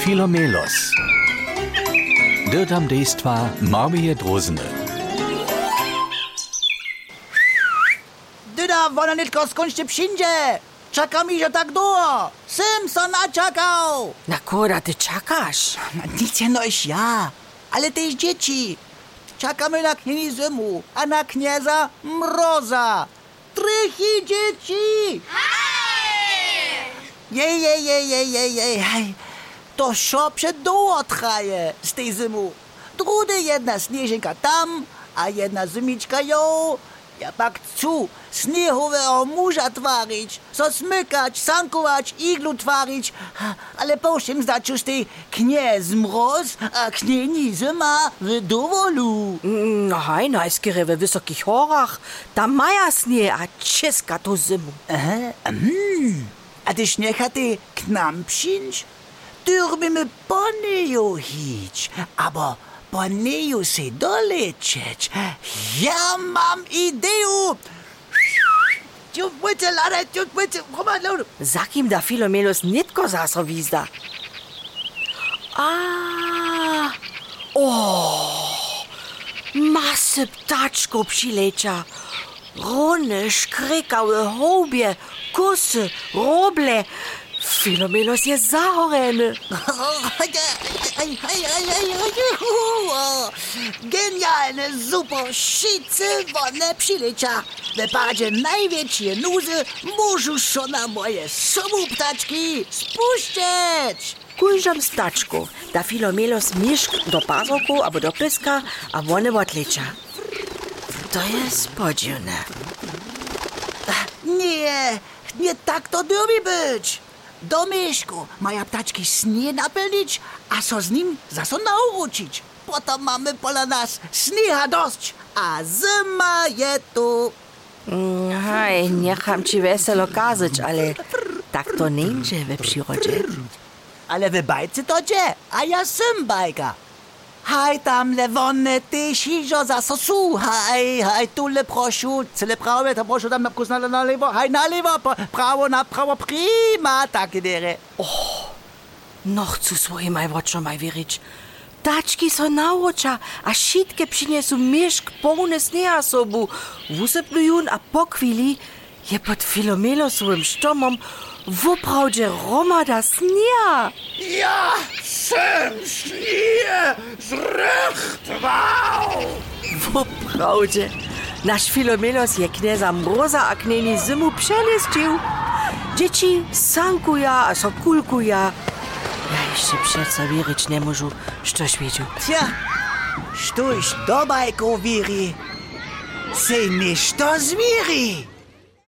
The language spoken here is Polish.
Filomelos. Dirtam dejstva Marmije Drozene. Dyda, wona nitko skończcie przyjdzie. Czeka mi, że tak długo. Simpson naczekał. Na koda ty czekasz? Nic no iż ja, ale też dzieci. Czekamy na knieni Zymu, a na knieza Mroza. Trychy dzieci. Jej, jej, jej, jej, jej, jej, hej. To przed długo traje z tej Zymu. Drudy jedna śnieżynka tam, a jedna zymiczka ją. Ja pak chcę śniegowego murza twarić, so smykać, sankować, iglu twarić, ale poszym zdać już tej kniez mroz, a knieni Zyma w dowolu. No hej, najskiery we wysokich horach. Tam maja snie, a czeska to zimu. Aha, mhm. A ty śniechaty k nam przyjść? Türme ponejo hič, aber ponejo se dolečeč. Ja mam idejo! Tjub muce, Lara, tjub muce, koma, Laura. Zakim da Filomelos nitko zaso vizda. A, oh, mase ptačkov pšileča, rone, škrekave, hobje, kose, roble. Filomelos jest zahoreny. Ej, ej, ej, ej, ej, hu, o. Genialne, super, šice one przyleciał. W padzie największe nuzy się na moje sobu ptaczki spuścić. Kujżam staczku, da Filomelos mieszk do pazoku albo do pyska, a one odlecza. To jest podziwne. Nie, nie tak to lubi być. Do mieszku mają ptaczki śnie napełnić, a co z nim zaso nauczyć. Potem mamy pola nas śniega dość, a zima je tu. Mm, Hej, niecham ci weselo kazać, ale tak to nie idzie we przyrodzie. Ale w bajce to dzie, a ja sym bajka. Haj tam lewone ty siżo za sosu, haj, haj tu le proszu, cele prawe, to proszę tam na wkus na, na lewo, haj na lewo, pra- prawo na prawo, prima, takie dere. No chcę swoim majwroczom maj wierzyć. Taczki so naucza, a sitkie przyniesą mieszk pełny sneha sobu. Wusyplują, a po chwili je pod Filomelosowym sztomom woprawdzie romada sneha. Ja sem śnię zrechtwał! Woprawdzie. Nasz Filomelos je kneza mroza a kneni zimu przeleścił. Dzieci sankuja, a so kulkuja. Ja jeszcze przeco wierzyć nie możę, że wiedział. Tja, sztuś do bajku wiri, se niż to zwiri.